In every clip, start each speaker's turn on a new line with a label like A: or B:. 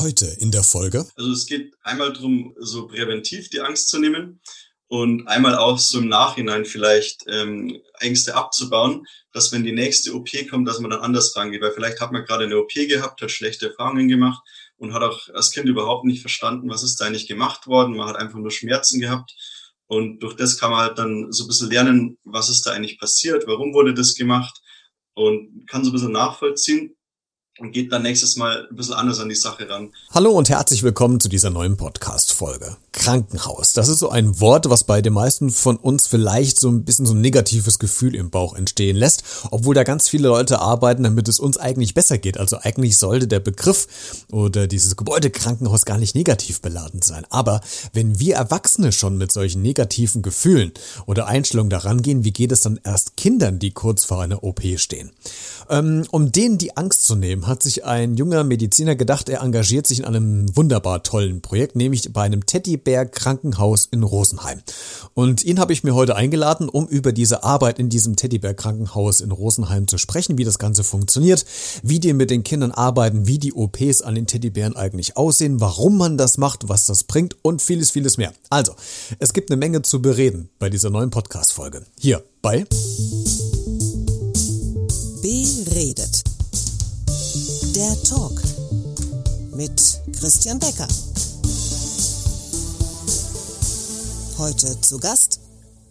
A: Heute in der Folge.
B: Also es geht einmal darum, so präventiv die Angst zu nehmen und einmal auch so im Nachhinein vielleicht ähm, Ängste abzubauen, dass wenn die nächste OP kommt, dass man dann anders rangeht. Weil vielleicht hat man gerade eine OP gehabt, hat schlechte Erfahrungen gemacht und hat auch als Kind überhaupt nicht verstanden, was ist da eigentlich gemacht worden. Man hat einfach nur Schmerzen gehabt. Und durch das kann man halt dann so ein bisschen lernen, was ist da eigentlich passiert, warum wurde das gemacht und kann so ein bisschen nachvollziehen und geht dann nächstes Mal ein bisschen anders an die Sache ran.
A: Hallo und herzlich willkommen zu dieser neuen Podcast-Folge. Krankenhaus. Das ist so ein Wort, was bei den meisten von uns vielleicht so ein bisschen so ein negatives Gefühl im Bauch entstehen lässt, obwohl da ganz viele Leute arbeiten, damit es uns eigentlich besser geht. Also eigentlich sollte der Begriff oder dieses Gebäude Krankenhaus gar nicht negativ beladen sein. Aber wenn wir Erwachsene schon mit solchen negativen Gefühlen oder Einstellungen daran gehen, wie geht es dann erst Kindern, die kurz vor einer OP stehen? Ähm, um denen die Angst zu nehmen, hat sich ein junger Mediziner gedacht, er engagiert sich in einem wunderbar tollen Projekt, nämlich bei einem Teddybär Krankenhaus in Rosenheim. Und ihn habe ich mir heute eingeladen, um über diese Arbeit in diesem Teddybär Krankenhaus in Rosenheim zu sprechen, wie das Ganze funktioniert, wie die mit den Kindern arbeiten, wie die OPs an den Teddybären eigentlich aussehen, warum man das macht, was das bringt und vieles, vieles mehr. Also, es gibt eine Menge zu bereden bei dieser neuen Podcast-Folge. Hier bei
C: Beredet. Der Talk mit Christian Becker. Heute zu Gast.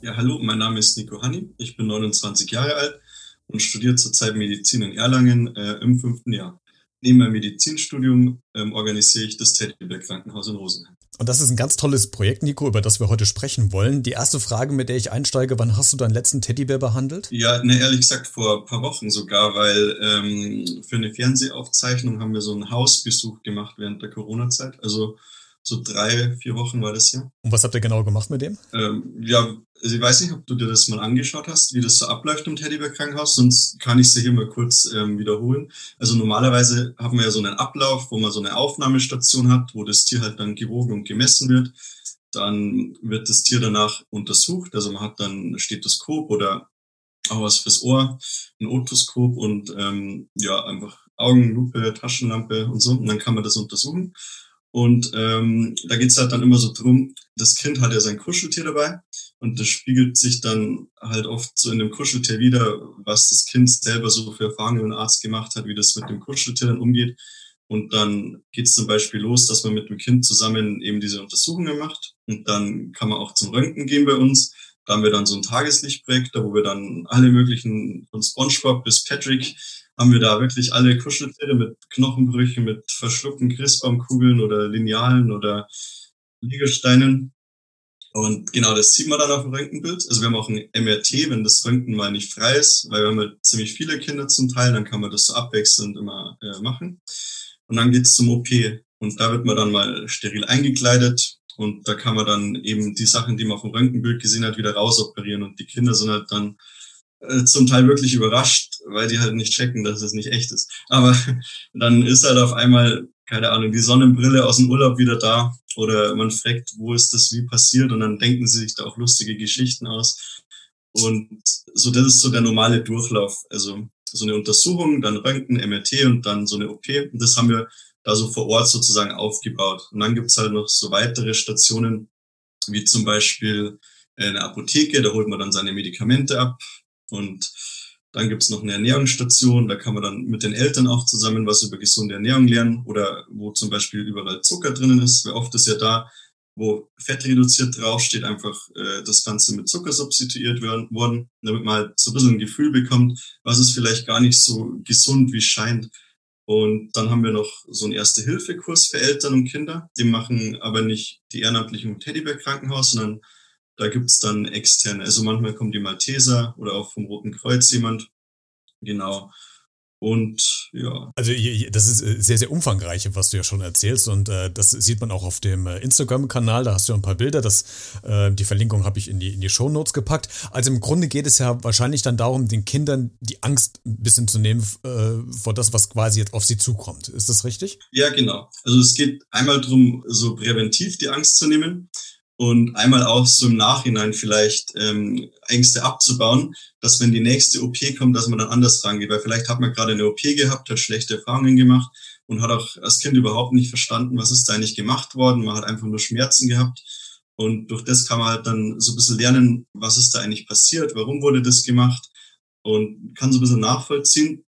B: Ja, hallo, mein Name ist Nico Hanni. Ich bin 29 Jahre alt und studiere zurzeit Medizin in Erlangen äh, im fünften Jahr. Neben meinem Medizinstudium ähm, organisiere ich das Teddybär Krankenhaus in Rosenheim.
A: Und das ist ein ganz tolles Projekt, Nico, über das wir heute sprechen wollen. Die erste Frage, mit der ich einsteige, wann hast du deinen letzten Teddybär behandelt?
B: Ja, ne, ehrlich gesagt vor ein paar Wochen sogar, weil ähm, für eine Fernsehaufzeichnung haben wir so einen Hausbesuch gemacht während der Corona-Zeit. Also so drei, vier Wochen war das ja.
A: Und was habt ihr genau gemacht mit dem?
B: Ähm, ja, also ich weiß nicht, ob du dir das mal angeschaut hast, wie das so abläuft im Teddybär-Krankenhaus, sonst kann ich es hier mal kurz ähm, wiederholen. Also normalerweise haben wir ja so einen Ablauf, wo man so eine Aufnahmestation hat, wo das Tier halt dann gewogen und gemessen wird. Dann wird das Tier danach untersucht, also man hat dann ein Stethoskop oder auch was fürs Ohr, ein Otoskop und ähm, ja, einfach Augenlupe, Taschenlampe und so. Und dann kann man das untersuchen. Und ähm, da geht's halt dann immer so drum, das Kind hat ja sein Kuscheltier dabei und das spiegelt sich dann halt oft so in dem Kuscheltier wieder, was das Kind selber so für Erfahrungen mit Arzt gemacht hat, wie das mit dem Kuscheltier dann umgeht. Und dann geht's zum Beispiel los, dass man mit dem Kind zusammen eben diese Untersuchungen macht. Und dann kann man auch zum Röntgen gehen bei uns. Da haben wir dann so ein Tageslichtprojektor, wo wir dann alle möglichen, von SpongeBob bis Patrick, haben wir da wirklich alle Kuscheltiere mit Knochenbrüchen, mit verschluckten Christbaumkugeln oder Linealen oder Liegesteinen. Und genau das sieht man dann auf dem Röntgenbild. Also wir haben auch ein MRT, wenn das Röntgen mal nicht frei ist, weil wir haben halt ziemlich viele Kinder zum Teil, dann kann man das so abwechselnd immer äh, machen. Und dann geht's zum OP. Und da wird man dann mal steril eingekleidet. Und da kann man dann eben die Sachen, die man auf dem Röntgenbild gesehen hat, wieder rausoperieren. Und die Kinder sind halt dann äh, zum Teil wirklich überrascht, weil die halt nicht checken, dass es nicht echt ist. Aber dann ist halt auf einmal, keine Ahnung, die Sonnenbrille aus dem Urlaub wieder da oder man fragt, wo ist das wie passiert und dann denken sie sich da auch lustige Geschichten aus. Und so, das ist so der normale Durchlauf. Also so eine Untersuchung, dann Röntgen, MRT und dann so eine OP. Und das haben wir da so vor Ort sozusagen aufgebaut. Und dann gibt's halt noch so weitere Stationen, wie zum Beispiel eine Apotheke, da holt man dann seine Medikamente ab. Und dann gibt's noch eine Ernährungsstation, da kann man dann mit den Eltern auch zusammen was über gesunde Ernährung lernen oder wo zum Beispiel überall Zucker drinnen ist, weil oft ist ja da, wo Fett reduziert draufsteht, einfach äh, das Ganze mit Zucker substituiert werden, worden, damit man halt so ein bisschen ein Gefühl bekommt, was ist vielleicht gar nicht so gesund, wie scheint. Und dann haben wir noch so einen Erste-Hilfe-Kurs für Eltern und Kinder. Den machen aber nicht die Ehrenamtlichen Teddybär Krankenhaus, sondern da gibt's dann externe, also manchmal kommen die Malteser oder auch vom Roten Kreuz jemand. Genau. Und ja.
A: Also das ist äh, sehr, sehr umfangreich, was du ja schon erzählst. Und äh, das sieht man auch auf dem äh, Instagram-Kanal. Da hast du ein paar Bilder. Das, äh, die Verlinkung habe ich in die, in die Show Notes gepackt. Also im Grunde geht es ja wahrscheinlich dann darum, den Kindern die Angst ein bisschen zu nehmen äh, vor das, was quasi jetzt auf sie zukommt. Ist das richtig?
B: Ja, genau. Also es geht einmal darum, so präventiv die Angst zu nehmen und einmal auch so im Nachhinein vielleicht ähm, Ängste abzubauen, dass wenn die nächste OP kommt, dass man dann anders rangeht, weil vielleicht hat man gerade eine OP gehabt, hat schlechte Erfahrungen gemacht und hat auch als Kind überhaupt nicht verstanden, was ist da eigentlich gemacht worden. Man hat einfach nur Schmerzen gehabt. Und durch das kann man halt dann so ein bisschen lernen, was ist da eigentlich passiert, warum wurde das gemacht und kann so ein bisschen nachvollziehen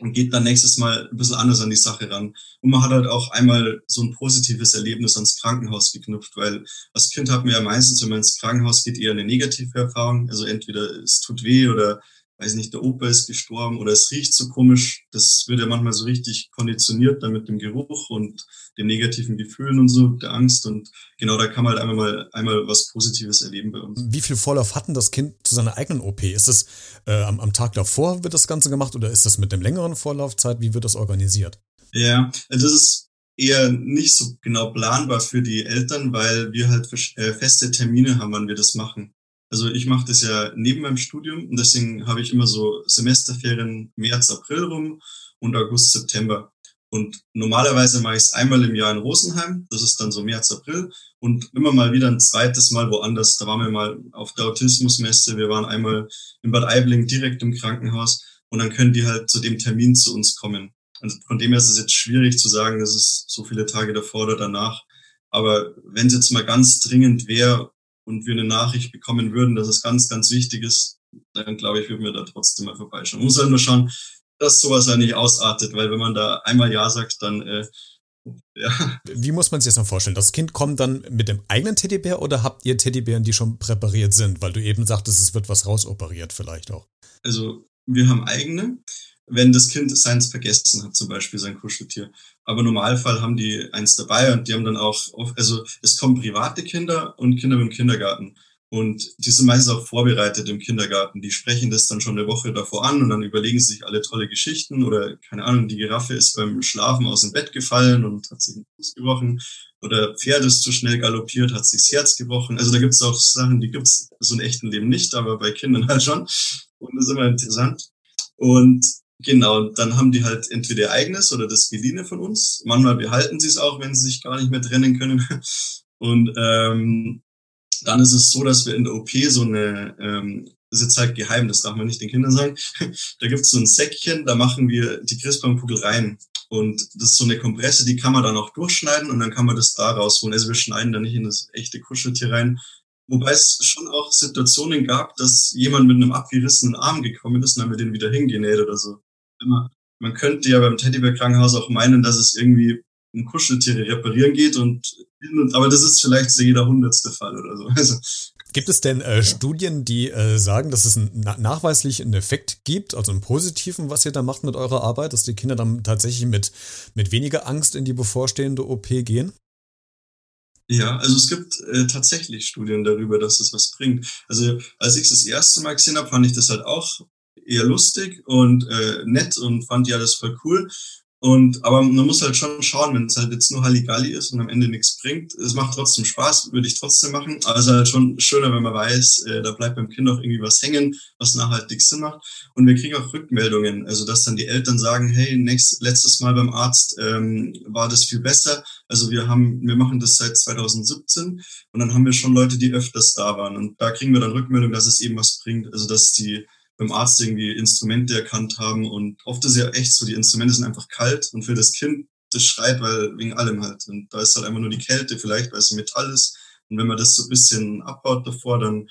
B: und geht dann nächstes Mal ein bisschen anders an die Sache ran. Und man hat halt auch einmal so ein positives Erlebnis ans Krankenhaus geknüpft, weil als Kind hat man ja meistens, wenn man ins Krankenhaus geht, eher eine negative Erfahrung. Also entweder es tut weh oder weiß nicht, der Opa ist gestorben oder es riecht so komisch. Das wird ja manchmal so richtig konditioniert dann mit dem Geruch und den negativen Gefühlen und so, der Angst. Und genau da kann man halt einmal mal einmal was Positives erleben bei uns.
A: Wie viel Vorlauf hat denn das Kind zu seiner eigenen OP? Ist es äh, am, am Tag davor wird das Ganze gemacht oder ist das mit einem längeren Vorlaufzeit? Wie wird das organisiert?
B: Ja, also das ist eher nicht so genau planbar für die Eltern, weil wir halt äh, feste Termine haben, wann wir das machen. Also ich mache das ja neben meinem Studium und deswegen habe ich immer so Semesterferien März, April rum und August, September. Und normalerweise mache ich es einmal im Jahr in Rosenheim, das ist dann so März, April und immer mal wieder ein zweites Mal woanders. Da waren wir mal auf der Autismusmesse, wir waren einmal in Bad Aibling direkt im Krankenhaus und dann können die halt zu dem Termin zu uns kommen. Und von dem her ist es jetzt schwierig zu sagen, dass es so viele Tage davor oder danach. Aber wenn es jetzt mal ganz dringend wäre und wir eine Nachricht bekommen würden, dass es ganz, ganz wichtig ist, dann glaube ich, würden wir da trotzdem mal vorbeischauen. Man muss halt nur schauen, dass sowas ja nicht ausartet, weil wenn man da einmal Ja sagt, dann äh, ja.
A: Wie muss man sich das dann vorstellen? Das Kind kommt dann mit dem eigenen Teddybär oder habt ihr Teddybären, die schon präpariert sind? Weil du eben sagtest, es wird was rausoperiert vielleicht auch.
B: Also wir haben eigene wenn das Kind seins vergessen hat, zum Beispiel sein Kuscheltier. Aber im Normalfall haben die eins dabei und die haben dann auch, oft, also es kommen private Kinder und Kinder im Kindergarten. Und die sind meistens auch vorbereitet im Kindergarten. Die sprechen das dann schon eine Woche davor an und dann überlegen sie sich alle tolle Geschichten oder keine Ahnung, die Giraffe ist beim Schlafen aus dem Bett gefallen und hat sich den Fuß gebrochen oder Pferd ist zu schnell galoppiert, hat sich das Herz gebrochen. Also da gibt es auch Sachen, die gibt es so im echten Leben nicht, aber bei Kindern halt schon. Und das ist immer interessant. Und Genau, dann haben die halt entweder eigenes oder das geliehene von uns. Manchmal behalten sie es auch, wenn sie sich gar nicht mehr trennen können. Und ähm, dann ist es so, dass wir in der OP so eine, ähm, ist jetzt halt geheim, das darf man nicht den Kindern sagen. da gibt es so ein Säckchen, da machen wir die Christbaumkugel rein. Und das ist so eine Kompresse, die kann man dann auch durchschneiden und dann kann man das da rausholen. Also wir schneiden da nicht in das echte Kuscheltier rein. Wobei es schon auch Situationen gab, dass jemand mit einem abgerissenen Arm gekommen ist und dann wir den wieder hingenäht oder so immer, man könnte ja beim Teddybär-Krankenhaus auch meinen, dass es irgendwie um Kuscheltiere reparieren geht und, aber das ist vielleicht so jeder hundertste Fall oder so. Also,
A: Gibt es denn äh, Studien, die äh, sagen, dass es einen, nachweislich einen Effekt gibt, also einen positiven, was ihr da macht mit eurer Arbeit, dass die Kinder dann tatsächlich mit, mit weniger Angst in die bevorstehende OP gehen?
B: Ja, also es gibt äh, tatsächlich Studien darüber, dass es was bringt. Also als ich es das erste Mal gesehen habe, fand ich das halt auch eher lustig und äh, nett und fand ja das voll cool. Und aber man muss halt schon schauen, wenn es halt jetzt nur Halligalli ist und am Ende nichts bringt. Es macht trotzdem Spaß, würde ich trotzdem machen. Aber es ist halt schon schöner, wenn man weiß, äh, da bleibt beim Kind auch irgendwie was hängen, was nachhaltig Sinn macht. Und wir kriegen auch Rückmeldungen, also dass dann die Eltern sagen, hey, nächst, letztes Mal beim Arzt ähm, war das viel besser. Also wir haben, wir machen das seit 2017 und dann haben wir schon Leute, die öfters da waren. Und da kriegen wir dann Rückmeldung, dass es eben was bringt. Also dass die beim Arzt irgendwie Instrumente erkannt haben. Und oft ist ja echt so, die Instrumente sind einfach kalt und für das Kind, das schreit, weil wegen allem halt. Und da ist halt einfach nur die Kälte vielleicht, weil es Metall ist. Und wenn man das so ein bisschen abbaut davor, dann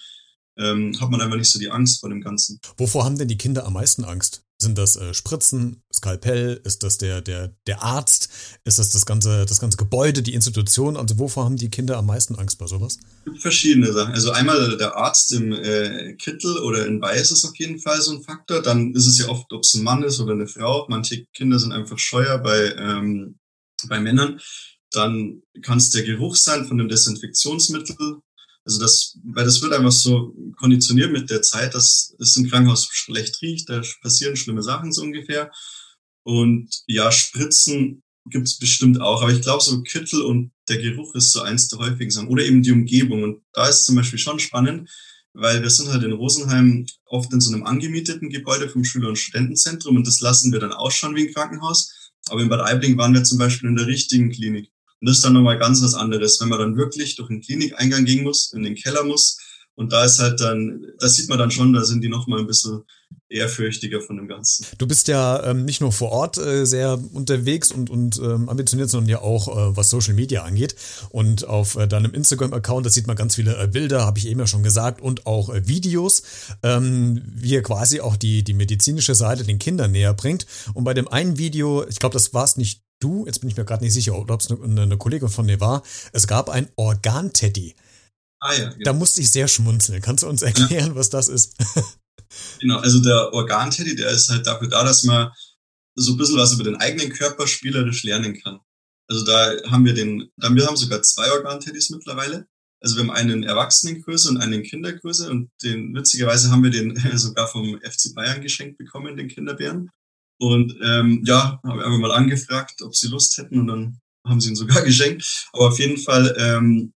B: ähm, hat man einfach nicht so die Angst vor dem Ganzen.
A: Wovor haben denn die Kinder am meisten Angst? Sind das äh, Spritzen, Skalpell? Ist das der, der, der Arzt? Ist das das ganze, das ganze Gebäude, die Institution? Also wovor haben die Kinder am meisten Angst bei sowas?
B: Es gibt verschiedene Sachen. Also einmal der Arzt im äh, Kittel oder in Weiß ist auf jeden Fall so ein Faktor. Dann ist es ja oft, ob es ein Mann ist oder eine Frau. Manche Kinder sind einfach scheuer bei, ähm, bei Männern. Dann kann es der Geruch sein von dem Desinfektionsmittel. Also das, weil das wird einfach so konditioniert mit der Zeit, dass es im Krankenhaus schlecht riecht, da passieren schlimme Sachen so ungefähr. Und ja, Spritzen gibt's bestimmt auch, aber ich glaube, so Kittel und der Geruch ist so eins der häufigen Sachen. Oder eben die Umgebung. Und da ist zum Beispiel schon spannend, weil wir sind halt in Rosenheim oft in so einem angemieteten Gebäude vom Schüler- und Studentenzentrum und das lassen wir dann ausschauen wie ein Krankenhaus. Aber in Bad Aibling waren wir zum Beispiel in der richtigen Klinik. Und das ist dann nochmal ganz was anderes, wenn man dann wirklich durch den Klinikeingang gehen muss, in den Keller muss Und da ist halt dann, das sieht man dann schon, da sind die noch mal ein bisschen ehrfürchtiger von dem Ganzen.
A: Du bist ja ähm, nicht nur vor Ort äh, sehr unterwegs und, und ähm, ambitioniert, sondern ja auch, äh, was Social Media angeht. Und auf äh, deinem Instagram-Account, da sieht man ganz viele äh, Bilder, habe ich eben ja schon gesagt, und auch äh, Videos, ähm, wie ihr quasi auch die, die medizinische Seite den Kindern näher bringt. Und bei dem einen Video, ich glaube, das war es nicht du, jetzt bin ich mir gerade nicht sicher, ob es eine, eine Kollegin von dir war, es gab ein Organteddy.
B: Ah ja. Genau.
A: Da musste ich sehr schmunzeln. Kannst du uns erklären, ja. was das ist?
B: Genau, also der Organteddy, der ist halt dafür da, dass man so ein bisschen was über den eigenen Körper spielerisch lernen kann. Also da haben wir den, da wir haben sogar zwei Organteddys mittlerweile. Also wir haben einen in Erwachsenengröße und einen in Kindergröße und den witzigerweise haben wir den sogar vom FC Bayern geschenkt bekommen, den Kinderbären. Und ähm, ja, habe einfach mal angefragt, ob sie Lust hätten und dann haben sie ihn sogar geschenkt. Aber auf jeden Fall ähm,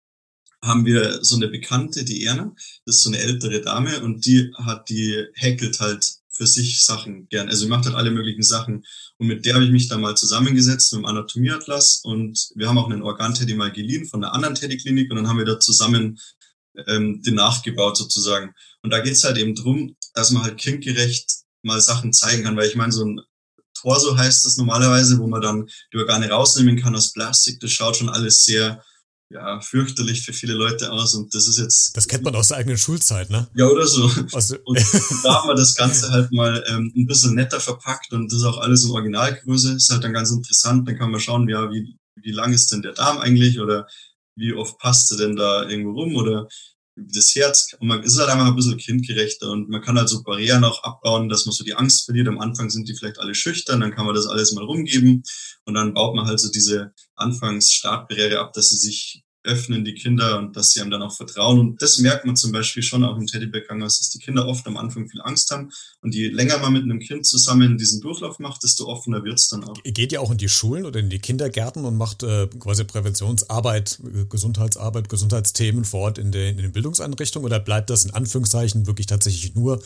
B: haben wir so eine Bekannte, die Erna, das ist so eine ältere Dame und die hat, die häkelt halt für sich Sachen gern. Also sie macht halt alle möglichen Sachen. Und mit der habe ich mich dann mal zusammengesetzt mit dem Anatomieatlas und wir haben auch einen Organteddy mal geliehen von einer anderen Teddy-Klinik und dann haben wir da zusammen ähm, den nachgebaut sozusagen. Und da geht's halt eben drum, dass man halt kindgerecht mal Sachen zeigen kann, weil ich meine, so ein Torso heißt das normalerweise, wo man dann die Organe rausnehmen kann aus Plastik, das schaut schon alles sehr ja, fürchterlich für viele Leute aus und das ist jetzt.
A: Das kennt man aus der eigenen Schulzeit, ne?
B: Ja, oder so. Also, und da haben wir das Ganze halt mal ähm, ein bisschen netter verpackt und das ist auch alles in Originalgröße. Ist halt dann ganz interessant. Dann kann man schauen, ja, wie, wie lang ist denn der Darm eigentlich oder wie oft passt er denn da irgendwo rum oder das Herz. Und man ist halt einfach ein bisschen kindgerechter und man kann halt so Barrieren auch abbauen, dass man so die Angst verliert. Am Anfang sind die vielleicht alle schüchtern, dann kann man das alles mal rumgeben und dann baut man halt so diese Anfangs-Startbarriere ab, dass sie sich öffnen, die Kinder, und dass sie einem dann auch vertrauen. Und das merkt man zum Beispiel schon auch im Teddybär-Krankenhaus, dass die Kinder oft am Anfang viel Angst haben. Und je länger man mit einem Kind zusammen diesen Durchlauf macht, desto offener wird's dann auch.
A: Ihr geht ja auch in die Schulen oder in die Kindergärten und macht äh, quasi Präventionsarbeit, äh, Gesundheitsarbeit, Gesundheitsthemen vor Ort in, den, in den Bildungseinrichtungen oder bleibt das in Anführungszeichen wirklich tatsächlich nur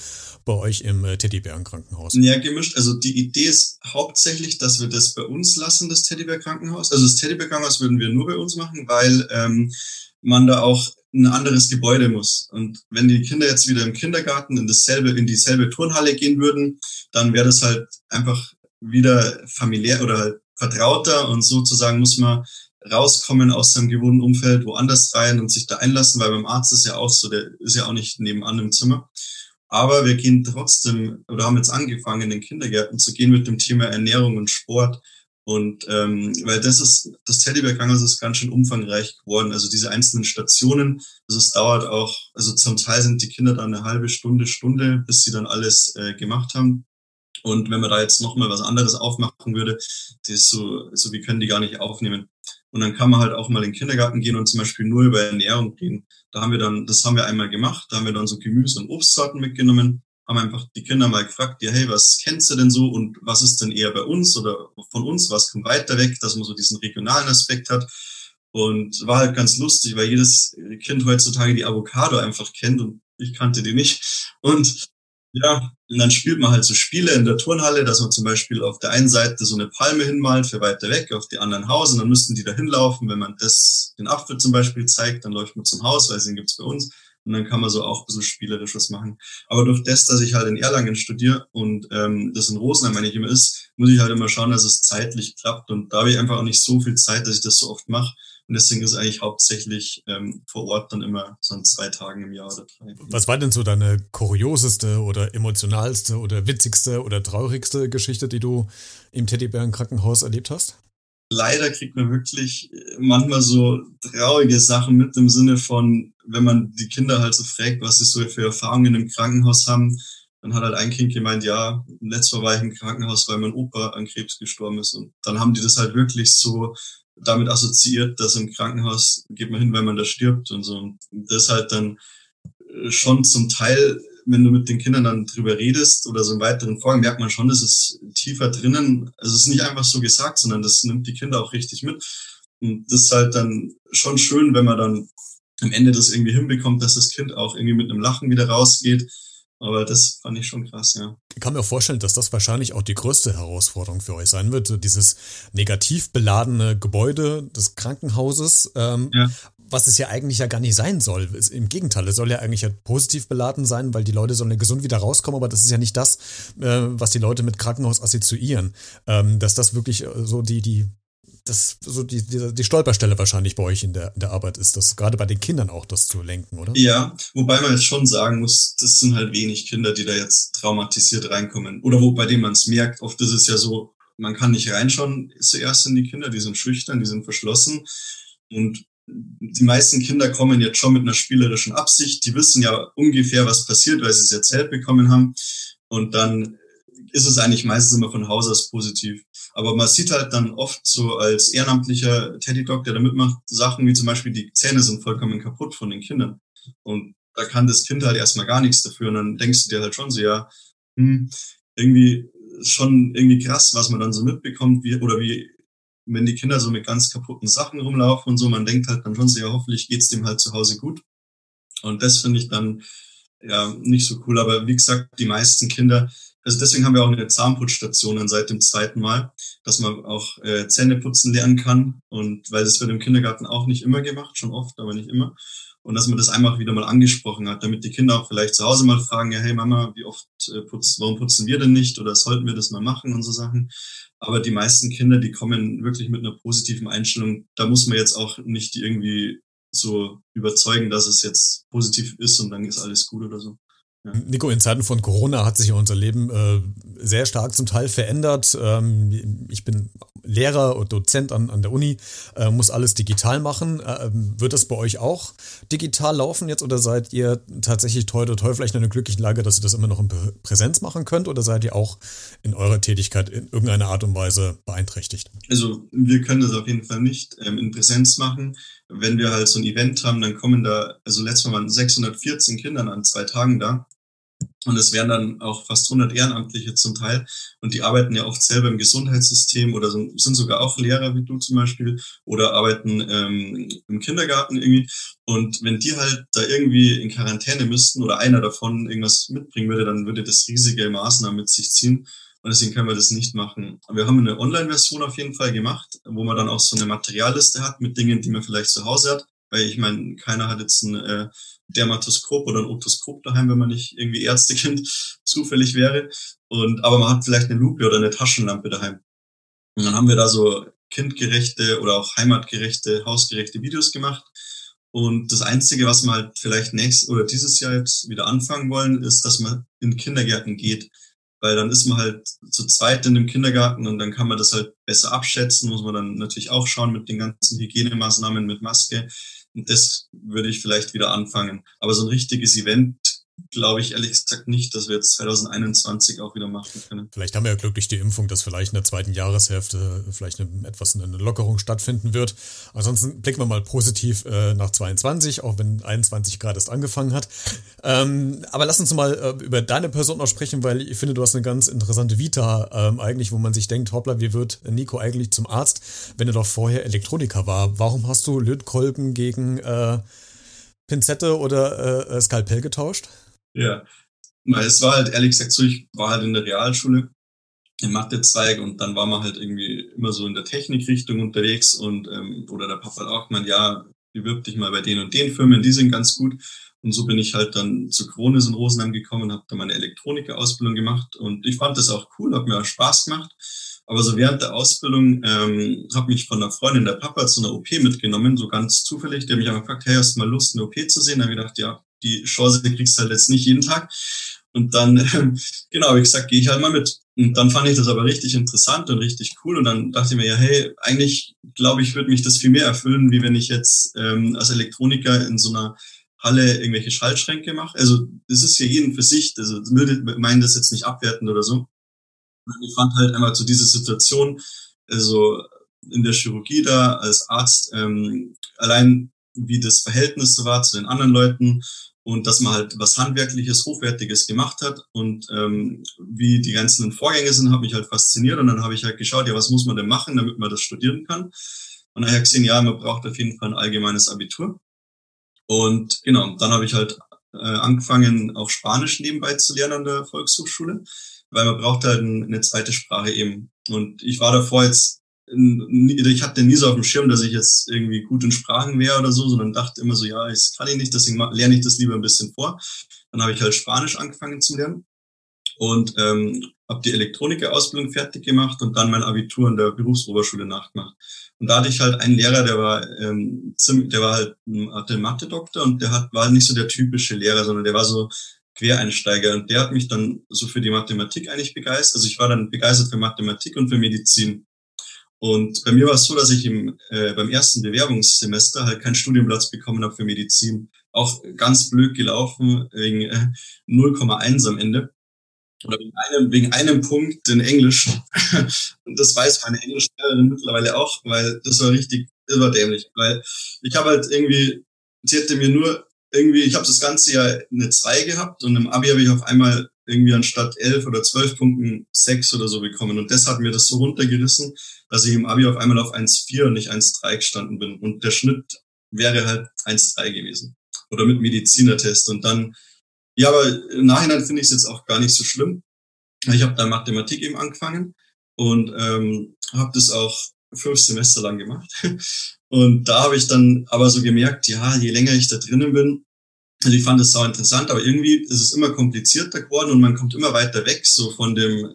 A: bei euch im äh, Teddybären-Krankenhaus?
B: Ja, gemischt. Also die Idee ist hauptsächlich, dass wir das bei uns lassen, das Teddybär-Krankenhaus. Also das Teddybär-Krankenhaus würden wir nur bei uns machen, weil ähm, man da auch ein anderes Gebäude muss. Und wenn die Kinder jetzt wieder im Kindergarten in dasselbe, in dieselbe Turnhalle gehen würden, dann wäre das halt einfach wieder familiär oder halt vertrauter und sozusagen muss man rauskommen aus seinem gewohnten Umfeld, woanders rein und sich da einlassen, weil beim Arzt ist ja auch so, der ist ja auch nicht nebenan im Zimmer. Aber wir gehen trotzdem oder haben jetzt angefangen, in den Kindergärten zu gehen mit dem Thema Ernährung und Sport und ähm, weil das ist, das Teddybär-Krankenhaus ist ganz schön umfangreich geworden. Also diese einzelnen Stationen, also es dauert auch, also zum Teil sind die Kinder dann eine halbe Stunde, Stunde, bis sie dann alles äh, gemacht haben. Und wenn man da jetzt nochmal was anderes aufmachen würde, das ist so, so wie können die gar nicht aufnehmen. Und dann kann man halt auch mal in den Kindergarten gehen und zum Beispiel nur über Ernährung gehen. Da haben wir dann, das haben wir einmal gemacht, da haben wir dann so Gemüse und Obstsorten mitgenommen haben einfach die Kinder mal gefragt, ja, hey, was kennst du denn so und was ist denn eher bei uns oder von uns, was kommt weiter weg, dass man so diesen regionalen Aspekt hat. Und war halt ganz lustig, weil jedes Kind heutzutage die Avocado einfach kennt und ich kannte die nicht. Und ja, und dann spielt man halt so Spiele in der Turnhalle, dass man zum Beispiel auf der einen Seite so eine Palme hinmalt für weiter weg, auf die anderen Haus und dann müssten die da hinlaufen. Wenn man das, den Apfel zum Beispiel zeigt, dann läuft man zum Haus, weil den gibt's bei uns. Und dann kann man so auch ein bisschen spielerisch was machen. Aber durch das, dass ich halt in Erlangen studiere und ähm, das in Rosenheim wenn ich immer ist, muss ich halt immer schauen, dass es zeitlich klappt. Und da habe ich einfach auch nicht so viel Zeit, dass ich das so oft mache. Und deswegen ist es eigentlich hauptsächlich ähm, vor Ort dann immer so an zwei Tagen im Jahr oder drei.
A: Was war denn so deine kurioseste oder emotionalste oder witzigste oder traurigste Geschichte, die du im Teddybären-Krankenhaus erlebt hast?
B: leider kriegt man wirklich manchmal so traurige Sachen mit im Sinne von, wenn man die Kinder halt so fragt, was sie so für Erfahrungen im Krankenhaus haben, dann hat halt ein Kind gemeint, ja, letztes Mal war ich im Krankenhaus, weil mein Opa an Krebs gestorben ist. Und dann haben die das halt wirklich so damit assoziiert, dass im Krankenhaus geht man hin, weil man da stirbt und so. Und das halt dann schon zum Teil wenn du mit den Kindern dann drüber redest oder so in weiteren Folgen, merkt man schon, das ist tiefer drinnen. Also es ist nicht einfach so gesagt, sondern das nimmt die Kinder auch richtig mit. Und das ist halt dann schon schön, wenn man dann am Ende das irgendwie hinbekommt, dass das Kind auch irgendwie mit einem Lachen wieder rausgeht. Aber das fand ich schon krass, ja.
A: Ich kann mir auch vorstellen, dass das wahrscheinlich auch die größte Herausforderung für euch sein wird. Dieses negativ beladene Gebäude des Krankenhauses. Ähm, ja was es ja eigentlich ja gar nicht sein soll. Im Gegenteil, es soll ja eigentlich ja positiv beladen sein, weil die Leute sollen ja gesund wieder rauskommen, aber das ist ja nicht das, äh, was die Leute mit Krankenhaus assoziieren. Ähm, dass das wirklich äh, so die, die, das so die, die, die Stolperstelle wahrscheinlich bei euch in der, in der Arbeit ist, das gerade bei den Kindern auch das zu lenken, oder?
B: Ja, wobei man jetzt schon sagen muss, das sind halt wenig Kinder, die da jetzt traumatisiert reinkommen. Oder wo bei denen man es merkt, oft ist es ja so, man kann nicht reinschauen zuerst in die Kinder, die sind schüchtern, die sind verschlossen. Und die meisten Kinder kommen jetzt schon mit einer spielerischen Absicht. Die wissen ja ungefähr, was passiert, weil sie es erzählt bekommen haben. Und dann ist es eigentlich meistens immer von Haus aus positiv. Aber man sieht halt dann oft so als ehrenamtlicher Teddy Dog, der da mitmacht, Sachen wie zum Beispiel die Zähne sind vollkommen kaputt von den Kindern. Und da kann das Kind halt erstmal gar nichts dafür. Und dann denkst du dir halt schon so, ja, hm, irgendwie schon irgendwie krass, was man dann so mitbekommt, wie, oder wie wenn die Kinder so mit ganz kaputten Sachen rumlaufen und so, man denkt halt dann schon sehr, hoffentlich geht's dem halt zu Hause gut. Und das finde ich dann ja nicht so cool. Aber wie gesagt, die meisten Kinder, also deswegen haben wir auch eine Zahnputzstation dann seit dem zweiten Mal, dass man auch äh, Zähne putzen lernen kann. Und weil das wird im Kindergarten auch nicht immer gemacht, schon oft, aber nicht immer. Und dass man das einfach wieder mal angesprochen hat, damit die Kinder auch vielleicht zu Hause mal fragen, ja, hey Mama, wie oft äh, putzt, warum putzen wir denn nicht? Oder sollten wir das mal machen und so Sachen. Aber die meisten Kinder, die kommen wirklich mit einer positiven Einstellung. Da muss man jetzt auch nicht irgendwie so überzeugen, dass es jetzt positiv ist und dann ist alles gut oder so.
A: Ja. Nico, in Zeiten von Corona hat sich ja unser Leben äh, sehr stark zum Teil verändert. Ähm, ich bin Lehrer und Dozent an, an der Uni, äh, muss alles digital machen. Äh, wird das bei euch auch digital laufen jetzt oder seid ihr tatsächlich toll oder toll vielleicht in einer glücklichen Lage, dass ihr das immer noch in Präsenz machen könnt oder seid ihr auch in eurer Tätigkeit in irgendeiner Art und Weise beeinträchtigt?
B: Also wir können das auf jeden Fall nicht ähm, in Präsenz machen. Wenn wir halt so ein Event haben, dann kommen da, also letztes Mal waren 614 Kindern an zwei Tagen da. Und es wären dann auch fast 100 Ehrenamtliche zum Teil. Und die arbeiten ja oft selber im Gesundheitssystem oder sind, sind sogar auch Lehrer wie du zum Beispiel oder arbeiten ähm, im Kindergarten irgendwie. Und wenn die halt da irgendwie in Quarantäne müssten oder einer davon irgendwas mitbringen würde, dann würde das riesige Maßnahmen mit sich ziehen. Und deswegen können wir das nicht machen. Wir haben eine Online-Version auf jeden Fall gemacht, wo man dann auch so eine Materialliste hat mit Dingen, die man vielleicht zu Hause hat. Weil ich meine, keiner hat jetzt ein äh, Dermatoskop oder ein Otoskop daheim, wenn man nicht irgendwie Ärztekind zufällig wäre. Und aber man hat vielleicht eine Lupe oder eine Taschenlampe daheim. Und dann haben wir da so kindgerechte oder auch heimatgerechte, hausgerechte Videos gemacht. Und das Einzige, was wir halt vielleicht nächstes oder dieses Jahr jetzt wieder anfangen wollen, ist, dass man in Kindergärten geht. Weil dann ist man halt zu zweit in dem Kindergarten und dann kann man das halt besser abschätzen, muss man dann natürlich auch schauen mit den ganzen Hygienemaßnahmen, mit Maske das würde ich vielleicht wieder anfangen. Aber so ein richtiges Event glaube ich ehrlich gesagt nicht, dass wir jetzt 2021 auch wieder machen können.
A: Vielleicht haben wir ja glücklich die Impfung, dass vielleicht in der zweiten Jahreshälfte vielleicht eine, etwas eine Lockerung stattfinden wird. Ansonsten blicken wir mal positiv äh, nach 22, auch wenn 21 gerade erst angefangen hat. Ähm, aber lass uns mal äh, über deine Person noch sprechen, weil ich finde, du hast eine ganz interessante Vita ähm, eigentlich, wo man sich denkt, hoppla, wie wird Nico eigentlich zum Arzt, wenn er doch vorher Elektroniker war? Warum hast du Lötkolben gegen äh, Pinzette oder äh, Skalpell getauscht?
B: Ja, es war halt ehrlich gesagt so, ich war halt in der Realschule im Mathezweig und dann war man halt irgendwie immer so in der Technikrichtung unterwegs und ähm, oder der Papa hat auch gemeint, ja, bewirb dich mal bei den und den Firmen, die sind ganz gut. Und so bin ich halt dann zu Kronis in Rosenheim gekommen habe da meine Elektronikerausbildung gemacht und ich fand das auch cool, hat mir auch Spaß gemacht. Aber so während der Ausbildung ähm, hat mich von einer Freundin der Papa zu einer OP mitgenommen, so ganz zufällig. Der hat mich einfach gefragt, hey, hast du mal Lust, eine OP zu sehen? Da habe ich gedacht, ja, die Chance kriegst du halt jetzt nicht jeden Tag. Und dann, genau, wie gesagt, gehe ich halt mal mit. Und dann fand ich das aber richtig interessant und richtig cool. Und dann dachte ich mir, ja, hey, eigentlich glaube ich, würde mich das viel mehr erfüllen, wie wenn ich jetzt ähm, als Elektroniker in so einer Halle irgendwelche Schaltschränke mache. Also das ist ja jeden für sich. Also will meinen das jetzt nicht abwerten oder so. Und ich fand halt einmal zu so diese Situation, also in der Chirurgie da als Arzt, ähm, allein wie das Verhältnis so war zu den anderen Leuten und dass man halt was Handwerkliches, Hochwertiges gemacht hat und ähm, wie die ganzen Vorgänge sind, hat mich halt fasziniert und dann habe ich halt geschaut, ja, was muss man denn machen, damit man das studieren kann. Und dann habe ich gesehen, ja, man braucht auf jeden Fall ein allgemeines Abitur. Und genau, dann habe ich halt äh, angefangen, auch Spanisch nebenbei zu lernen an der Volkshochschule, weil man braucht halt eine zweite Sprache eben. Und ich war davor jetzt ich hatte nie so auf dem Schirm, dass ich jetzt irgendwie gut in Sprachen wäre oder so, sondern dachte immer so, ja, das kann ich nicht, deswegen lerne ich das lieber ein bisschen vor. Dann habe ich halt Spanisch angefangen zu lernen und ähm, habe die Elektronikerausbildung fertig gemacht und dann mein Abitur in der Berufsoberschule nachgemacht. Und da hatte ich halt einen Lehrer, der war, ähm, ziemlich, der war halt hatte Mathe-Doktor und der hat, war nicht so der typische Lehrer, sondern der war so Quereinsteiger und der hat mich dann so für die Mathematik eigentlich begeistert. Also ich war dann begeistert für Mathematik und für Medizin. Und bei mir war es so, dass ich im, äh, beim ersten Bewerbungssemester halt keinen Studienplatz bekommen habe für Medizin. Auch ganz blöd gelaufen, wegen äh, 0,1 am Ende. Oder wegen einem, wegen einem Punkt in Englisch. Und das weiß meine Englischlehrerin mittlerweile auch, weil das war richtig überdämlich. Weil ich habe halt irgendwie, sie hätte mir nur irgendwie, ich habe das ganze Jahr eine 2 gehabt und im Abi habe ich auf einmal irgendwie anstatt 11 oder 12 Punkten 6 oder so bekommen. Und das hat mir das so runtergerissen, dass ich im Abi auf einmal auf 1,4 und nicht 1,3 gestanden bin. Und der Schnitt wäre halt 1,3 gewesen. Oder mit Medizinertest. Und dann, ja, aber im Nachhinein finde ich es jetzt auch gar nicht so schlimm. Ich habe da Mathematik eben angefangen und ähm, habe das auch fünf Semester lang gemacht. Und da habe ich dann aber so gemerkt, ja, je länger ich da drinnen bin, also ich fand es sau interessant, aber irgendwie ist es immer komplizierter geworden und man kommt immer weiter weg, so von dem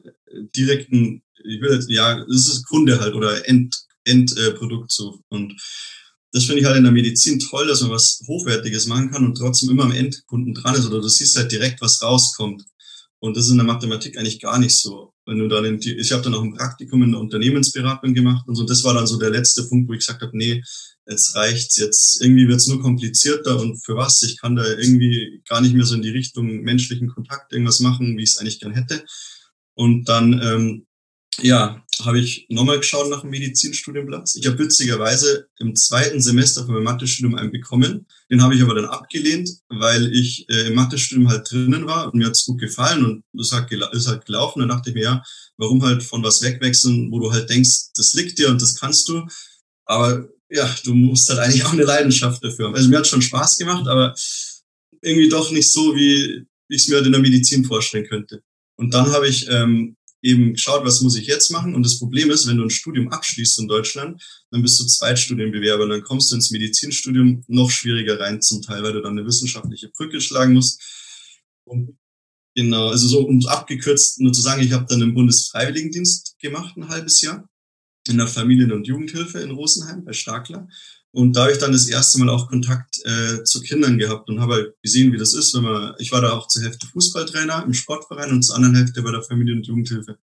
B: direkten, ich will jetzt, ja, es ist Kunde halt oder End, Endprodukt so. Und das finde ich halt in der Medizin toll, dass man was Hochwertiges machen kann und trotzdem immer am Endkunden dran ist oder du siehst halt direkt, was rauskommt. Und das ist in der Mathematik eigentlich gar nicht so. Wenn du dann in die, ich habe dann auch ein Praktikum in der Unternehmensberatung gemacht und so. Das war dann so der letzte Punkt, wo ich gesagt habe, nee, jetzt reicht's, jetzt irgendwie wird's nur komplizierter und für was? Ich kann da irgendwie gar nicht mehr so in die Richtung menschlichen Kontakt irgendwas machen, wie ich es eigentlich gern hätte. Und dann ähm, ja, habe ich nochmal geschaut nach einem Medizinstudienplatz. Ich habe witzigerweise im zweiten Semester von meinem Mathestudium einen bekommen. Den habe ich aber dann abgelehnt, weil ich äh, im Mathestudium halt drinnen war und mir hat's gut gefallen und das hat ist halt gelaufen. Dann dachte ich mir, ja, warum halt von was wegwechseln, wo du halt denkst, das liegt dir und das kannst du. Aber ja, du musst halt eigentlich auch eine Leidenschaft dafür haben. Also mir hat schon Spaß gemacht, aber irgendwie doch nicht so, wie ich es mir halt in der Medizin vorstellen könnte. Und dann habe ich ähm, eben geschaut, was muss ich jetzt machen. Und das Problem ist, wenn du ein Studium abschließt in Deutschland, dann bist du Zweitstudienbewerber. Und dann kommst du ins Medizinstudium noch schwieriger rein zum Teil, weil du dann eine wissenschaftliche Brücke schlagen musst. Und genau, also so um abgekürzt nur zu sagen, ich habe dann einen Bundesfreiwilligendienst gemacht, ein halbes Jahr in der Familien- und Jugendhilfe in Rosenheim bei Starkler. Und da habe ich dann das erste Mal auch Kontakt äh, zu Kindern gehabt und habe halt gesehen, wie das ist, wenn man, ich war da auch zur Hälfte Fußballtrainer im Sportverein und zur anderen Hälfte bei der Familien- und Jugendhilfe.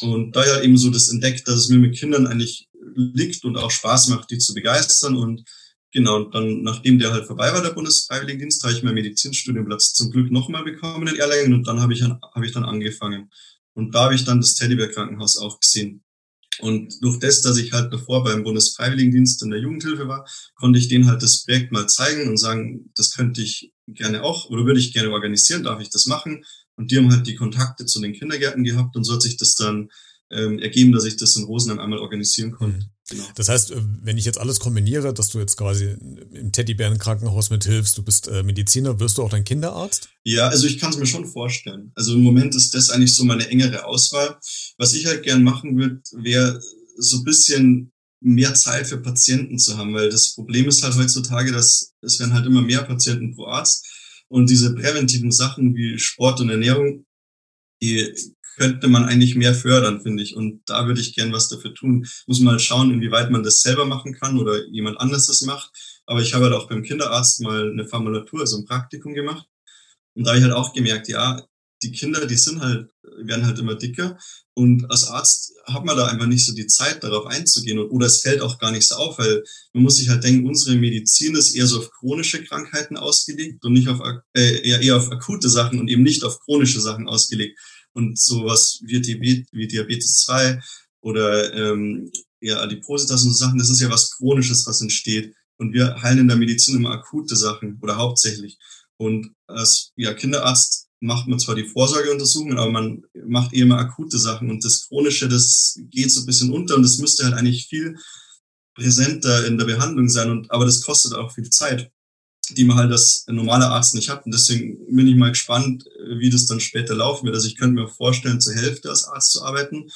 B: Und da ja eben so das entdeckt, dass es mir mit Kindern eigentlich liegt und auch Spaß macht, die zu begeistern. Und genau, dann, nachdem der halt vorbei war, der Bundesfreiwilligendienst, habe ich meinen Medizinstudienplatz zum Glück nochmal bekommen in Erlangen und dann habe ich, hab ich dann angefangen. Und da habe ich dann das Teddybär Krankenhaus auch gesehen. Und durch das, dass ich halt davor beim Bundesfreiwilligendienst in der Jugendhilfe war, konnte ich denen halt das Projekt mal zeigen und sagen, das könnte ich gerne auch oder würde ich gerne organisieren, darf ich das machen? Und die haben halt die Kontakte zu den Kindergärten gehabt und so hat sich das dann ähm, ergeben, dass ich das in Rosenheim einmal organisieren konnte. Mhm.
A: Genau. Das heißt, äh, wenn ich jetzt alles kombiniere, dass du jetzt quasi im Teddybärenkrankenhaus mithilfst, du bist äh, Mediziner, wirst du auch dein Kinderarzt?
B: Ja, also ich kann es mir schon vorstellen. Also im Moment ist das eigentlich so meine engere Auswahl. Was ich halt gern machen würde, wäre so ein bisschen mehr Zeit für Patienten zu haben, weil das Problem ist halt heutzutage, dass es werden halt immer mehr Patienten pro Arzt und diese präventiven Sachen wie Sport und Ernährung, die könnte man eigentlich mehr fördern, finde ich. Und da würde ich gern was dafür tun. Muss mal schauen, inwieweit man das selber machen kann oder jemand anders das macht. Aber ich habe halt auch beim Kinderarzt mal eine Formulatur, also ein Praktikum gemacht. Und da habe ich halt auch gemerkt, ja, die Kinder, die sind halt, werden halt immer dicker. Und als Arzt hat man da einfach nicht so die Zeit, darauf einzugehen. Oder es fällt auch gar nicht so auf, weil man muss sich halt denken, unsere Medizin ist eher so auf chronische Krankheiten ausgelegt und nicht auf, äh, eher, eher auf akute Sachen und eben nicht auf chronische Sachen ausgelegt und sowas wie, Diabetes, wie Diabetes 2 oder ähm, ja, Adipositas und so Sachen, das ist ja was Chronisches, was entsteht. Und wir heilen in der Medizin immer akute Sachen oder hauptsächlich. Und als ja, Kinderarzt macht man zwar die Vorsorgeuntersuchungen, aber man macht eher immer akute Sachen. Und das Chronische, das geht so ein bisschen unter und das müsste halt eigentlich viel präsenter in der Behandlung sein. Und, aber das kostet auch viel Zeit die man halt als normaler Arzt nicht hat. Und deswegen bin ich mal gespannt, wie das dann später laufen wird. Also ich könnte mir vorstellen, zur Hälfte als Arzt zu arbeiten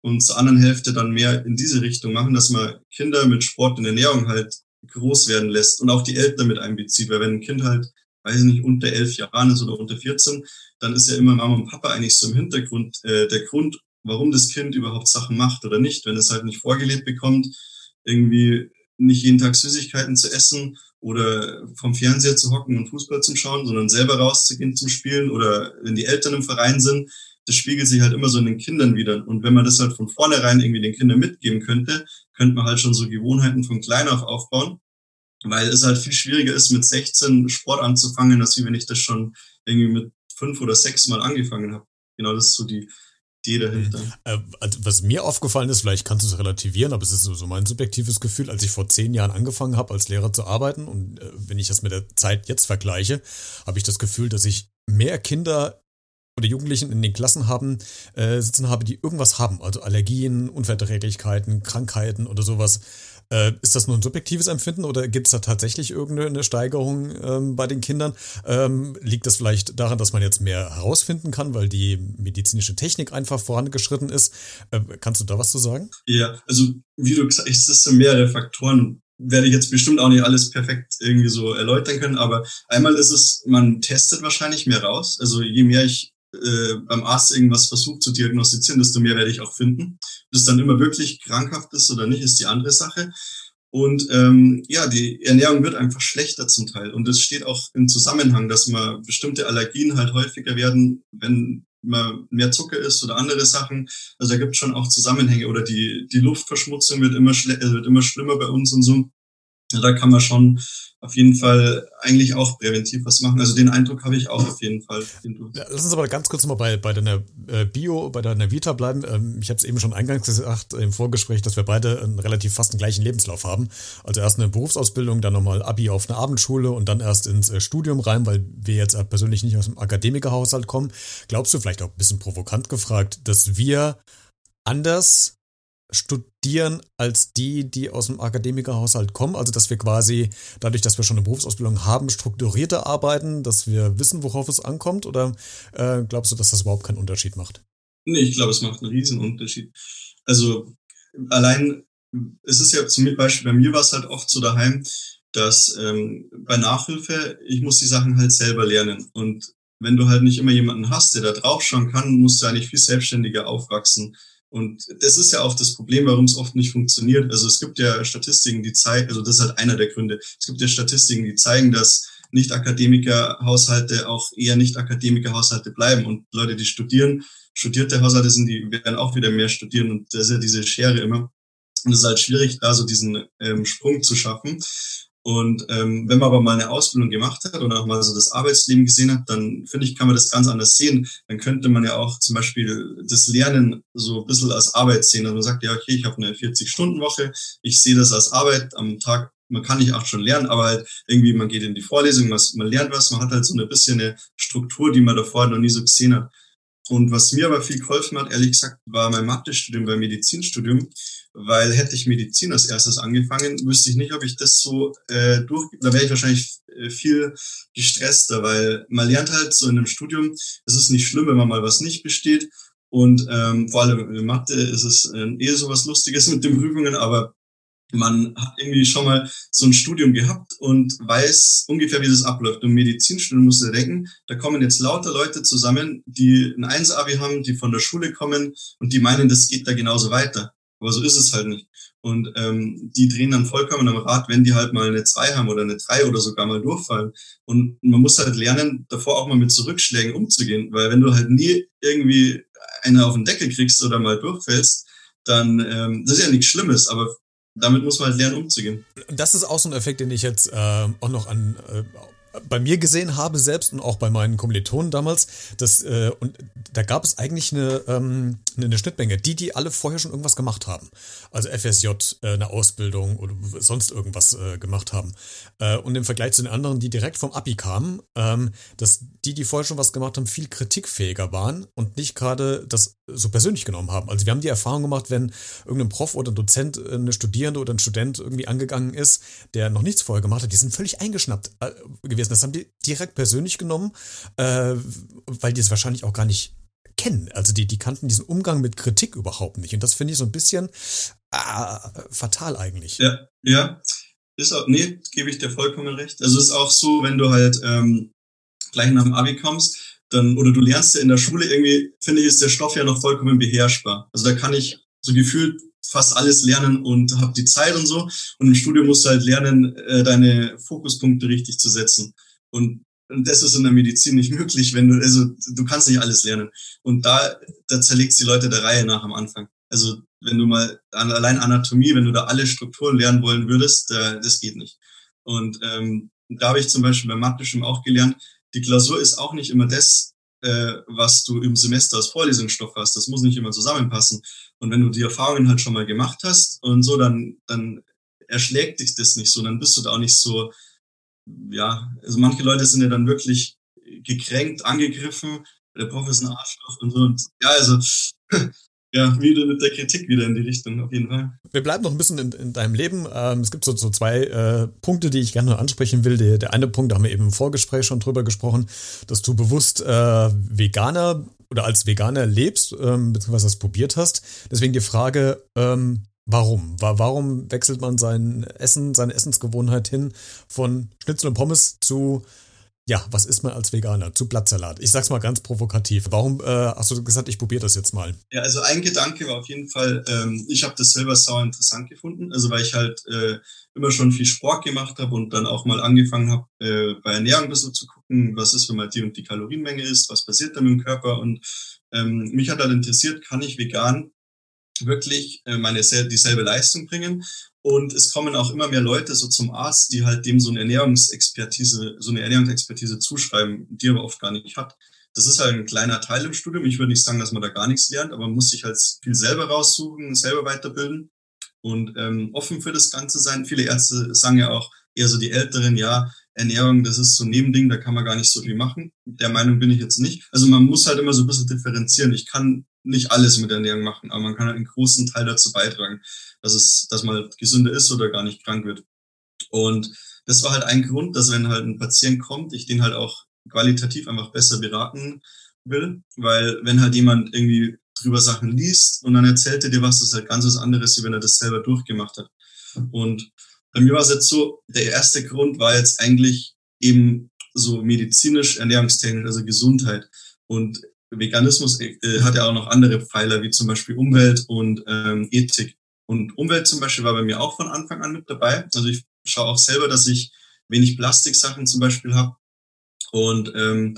B: und zur anderen Hälfte dann mehr in diese Richtung machen, dass man Kinder mit Sport und Ernährung halt groß werden lässt und auch die Eltern mit einbezieht. Weil wenn ein Kind halt, weiß ich nicht, unter elf Jahren ist oder unter 14, dann ist ja immer Mama und Papa eigentlich so im Hintergrund äh, der Grund, warum das Kind überhaupt Sachen macht oder nicht. Wenn es halt nicht vorgelebt bekommt, irgendwie nicht jeden Tag Süßigkeiten zu essen oder vom Fernseher zu hocken und Fußball zu schauen, sondern selber rauszugehen zum Spielen oder wenn die Eltern im Verein sind, das spiegelt sich halt immer so in den Kindern wieder. Und wenn man das halt von vornherein irgendwie den Kindern mitgeben könnte, könnte man halt schon so Gewohnheiten von klein auf aufbauen, weil es halt viel schwieriger ist, mit 16 Sport anzufangen, als wie wenn ich das schon irgendwie mit fünf oder sechs Mal angefangen habe. Genau, das ist so die, Idee dahinter.
A: Äh, also was mir aufgefallen ist, vielleicht kannst du es relativieren, aber es ist so, so mein subjektives Gefühl, als ich vor zehn Jahren angefangen habe, als Lehrer zu arbeiten und äh, wenn ich das mit der Zeit jetzt vergleiche, habe ich das Gefühl, dass ich mehr Kinder oder Jugendlichen in den Klassen haben, äh, sitzen habe, die irgendwas haben, also Allergien, Unverträglichkeiten, Krankheiten oder sowas. Äh, ist das nur ein subjektives Empfinden oder gibt es da tatsächlich irgendeine Steigerung ähm, bei den Kindern? Ähm, liegt das vielleicht daran, dass man jetzt mehr herausfinden kann, weil die medizinische Technik einfach vorangeschritten ist? Äh, kannst du da was zu sagen?
B: Ja, also wie du gesagt hast, es sind mehrere Faktoren werde ich jetzt bestimmt auch nicht alles perfekt irgendwie so erläutern können, aber einmal ist es, man testet wahrscheinlich mehr raus. Also je mehr ich äh, beim Arzt irgendwas versucht zu diagnostizieren, desto mehr werde ich auch finden. Das dann immer wirklich krankhaft ist oder nicht, ist die andere Sache. Und ähm, ja, die Ernährung wird einfach schlechter zum Teil. Und es steht auch im Zusammenhang, dass man bestimmte Allergien halt häufiger werden, wenn man mehr Zucker isst oder andere Sachen. Also da gibt es schon auch Zusammenhänge. Oder die, die Luftverschmutzung wird immer, wird immer schlimmer bei uns und so. Da kann man schon auf jeden Fall eigentlich auch präventiv was machen. Also den Eindruck habe ich auch auf jeden Fall.
A: Ja, lass uns aber ganz kurz mal bei, bei deiner äh, Bio, bei deiner Vita bleiben. Ähm, ich habe es eben schon eingangs gesagt im Vorgespräch, dass wir beide einen relativ fast den gleichen Lebenslauf haben. Also erst eine Berufsausbildung, dann nochmal Abi auf eine Abendschule und dann erst ins äh, Studium rein, weil wir jetzt persönlich nicht aus dem Akademikerhaushalt kommen. Glaubst du vielleicht auch ein bisschen provokant gefragt, dass wir anders studieren als die, die aus dem Akademikerhaushalt kommen. Also dass wir quasi, dadurch, dass wir schon eine Berufsausbildung haben, strukturierter arbeiten, dass wir wissen, worauf es ankommt? Oder äh, glaubst du, dass das überhaupt keinen Unterschied macht?
B: Nee, ich glaube, es macht einen riesen Unterschied. Also allein, es ist ja zum Beispiel bei mir war es halt oft so daheim, dass ähm, bei Nachhilfe, ich muss die Sachen halt selber lernen. Und wenn du halt nicht immer jemanden hast, der da drauf schauen kann, musst du eigentlich viel selbstständiger aufwachsen. Und das ist ja auch das Problem, warum es oft nicht funktioniert. Also es gibt ja Statistiken, die zeigen, also das ist halt einer der Gründe. Es gibt ja Statistiken, die zeigen, dass Nicht-Akademiker-Haushalte auch eher Nicht-Akademiker-Haushalte bleiben. Und Leute, die studieren, studierte Haushalte sind, die werden auch wieder mehr studieren. Und das ist ja diese Schere immer. Und es ist halt schwierig, da so diesen ähm, Sprung zu schaffen. Und ähm, wenn man aber mal eine Ausbildung gemacht hat und auch mal so das Arbeitsleben gesehen hat, dann finde ich, kann man das ganz anders sehen. Dann könnte man ja auch zum Beispiel das Lernen so ein bisschen als Arbeit sehen. Also man sagt, ja, okay, ich habe eine 40-Stunden-Woche, ich sehe das als Arbeit am Tag. Man kann nicht acht schon lernen, aber halt irgendwie, man geht in die Vorlesung, was, man lernt was, man hat halt so ein bisschen eine Struktur, die man davor noch nie so gesehen hat. Und was mir aber viel geholfen hat, ehrlich gesagt, war mein Mathestudium beim Medizinstudium, weil hätte ich Medizin als erstes angefangen, wüsste ich nicht, ob ich das so äh, durch, da wäre ich wahrscheinlich äh, viel gestresster, weil man lernt halt so in einem Studium, es ist nicht schlimm, wenn man mal was nicht besteht. Und ähm, vor allem in Mathe ist es äh, eher so was Lustiges mit den Prüfungen, aber man hat irgendwie schon mal so ein Studium gehabt und weiß ungefähr, wie das abläuft. Und Medizinstudium musst du denken, da kommen jetzt lauter Leute zusammen, die ein 1-Abi haben, die von der Schule kommen und die meinen, das geht da genauso weiter. Aber so ist es halt nicht. Und ähm, die drehen dann vollkommen am Rad, wenn die halt mal eine 2 haben oder eine 3 oder sogar mal durchfallen. Und man muss halt lernen, davor auch mal mit Zurückschlägen umzugehen. Weil wenn du halt nie irgendwie eine auf den Deckel kriegst oder mal durchfällst, dann ähm, das ist ja nichts Schlimmes, aber damit muss man halt lernen, umzugehen.
A: Das ist auch so ein Effekt, den ich jetzt äh, auch noch an äh, bei mir gesehen habe selbst und auch bei meinen Kommilitonen damals, dass, äh, und da gab es eigentlich eine, ähm, eine Schnittmenge, die, die alle vorher schon irgendwas gemacht haben. Also FSJ, äh, eine Ausbildung oder sonst irgendwas äh, gemacht haben. Äh, und im Vergleich zu den anderen, die direkt vom Abi kamen, ähm, dass die, die vorher schon was gemacht haben, viel kritikfähiger waren und nicht gerade das so persönlich genommen haben. Also wir haben die Erfahrung gemacht, wenn irgendein Prof oder ein Dozent, äh, eine Studierende oder ein Student irgendwie angegangen ist, der noch nichts vorher gemacht hat, die sind völlig eingeschnappt äh, gewesen. Das haben die direkt persönlich genommen, äh, weil die es wahrscheinlich auch gar nicht kennen. Also die, die kannten diesen Umgang mit Kritik überhaupt nicht. Und das finde ich so ein bisschen äh, fatal eigentlich.
B: Ja, ja. Ist auch, nee, gebe ich dir vollkommen recht. Also ist auch so, wenn du halt ähm, gleich nach dem Abi kommst, dann, oder du lernst ja in der Schule irgendwie, finde ich, ist der Stoff ja noch vollkommen beherrschbar. Also da kann ich so gefühlt fast alles lernen und habe die Zeit und so. Und im Studium musst du halt lernen, äh, deine Fokuspunkte richtig zu setzen. Und, das ist in der Medizin nicht möglich, wenn du, also du kannst nicht alles lernen. Und da, da zerlegst die Leute der Reihe nach am Anfang. Also wenn du mal allein Anatomie, wenn du da alle Strukturen lernen wollen würdest, äh, das geht nicht. Und ähm, da habe ich zum Beispiel bei Mathe auch gelernt, die Klausur ist auch nicht immer das, äh, was du im Semester als Vorlesungsstoff hast. Das muss nicht immer zusammenpassen. Und wenn du die Erfahrungen halt schon mal gemacht hast und so, dann, dann erschlägt dich das nicht so, dann bist du da auch nicht so, ja, also manche Leute sind ja dann wirklich gekränkt, angegriffen, der Prof ist ein Arschloch und so. Und, ja, also ja, wieder mit der Kritik wieder in die Richtung, auf jeden Fall.
A: Wir bleiben noch ein bisschen in, in deinem Leben. Ähm, es gibt so, so zwei äh, Punkte, die ich gerne ansprechen will. Der, der eine Punkt, da haben wir eben im Vorgespräch schon drüber gesprochen, dass du bewusst äh, Veganer oder als Veganer lebst, ähm, beziehungsweise das probiert hast. Deswegen die Frage, ähm, warum? Warum wechselt man sein Essen, seine Essensgewohnheit hin von Schnitzel und Pommes zu ja, was isst man als Veganer? Zu Blattsalat. Ich sag's mal ganz provokativ. Warum äh, hast du gesagt, ich probiere das jetzt mal?
B: Ja, also ein Gedanke war auf jeden Fall, ähm, ich habe das selber sauer interessant gefunden. Also weil ich halt äh, immer schon viel Sport gemacht habe und dann auch mal angefangen habe, äh, bei Ernährung ein bisschen zu gucken, was ist, wenn mal die und die Kalorienmenge ist, was passiert dann im Körper. Und ähm, mich hat halt interessiert, kann ich vegan wirklich äh, meine dieselbe Leistung bringen und es kommen auch immer mehr Leute so zum Arzt, die halt dem so eine Ernährungsexpertise, so eine Ernährungsexpertise zuschreiben, die er aber oft gar nicht hat. Das ist halt ein kleiner Teil im Studium. Ich würde nicht sagen, dass man da gar nichts lernt, aber man muss sich halt viel selber raussuchen, selber weiterbilden und ähm, offen für das Ganze sein. Viele Ärzte sagen ja auch eher so die Älteren, ja, Ernährung, das ist so ein Nebending, da kann man gar nicht so viel machen. Der Meinung bin ich jetzt nicht. Also man muss halt immer so ein bisschen differenzieren. Ich kann nicht alles mit Ernährung machen, aber man kann halt einen großen Teil dazu beitragen, dass es, dass man halt gesünder ist oder gar nicht krank wird. Und das war halt ein Grund, dass wenn halt ein Patient kommt, ich den halt auch qualitativ einfach besser beraten will, weil wenn halt jemand irgendwie drüber Sachen liest und dann erzählt er dir was, das ist halt ganz was anderes, wie wenn er das selber durchgemacht hat. Und bei mir war es jetzt so, der erste Grund war jetzt eigentlich eben so medizinisch, ernährungstechnisch, also Gesundheit. Und Veganismus äh, hat ja auch noch andere Pfeiler, wie zum Beispiel Umwelt und ähm, Ethik. Und Umwelt zum Beispiel war bei mir auch von Anfang an mit dabei. Also ich schaue auch selber, dass ich wenig Plastiksachen zum Beispiel habe. Und ähm,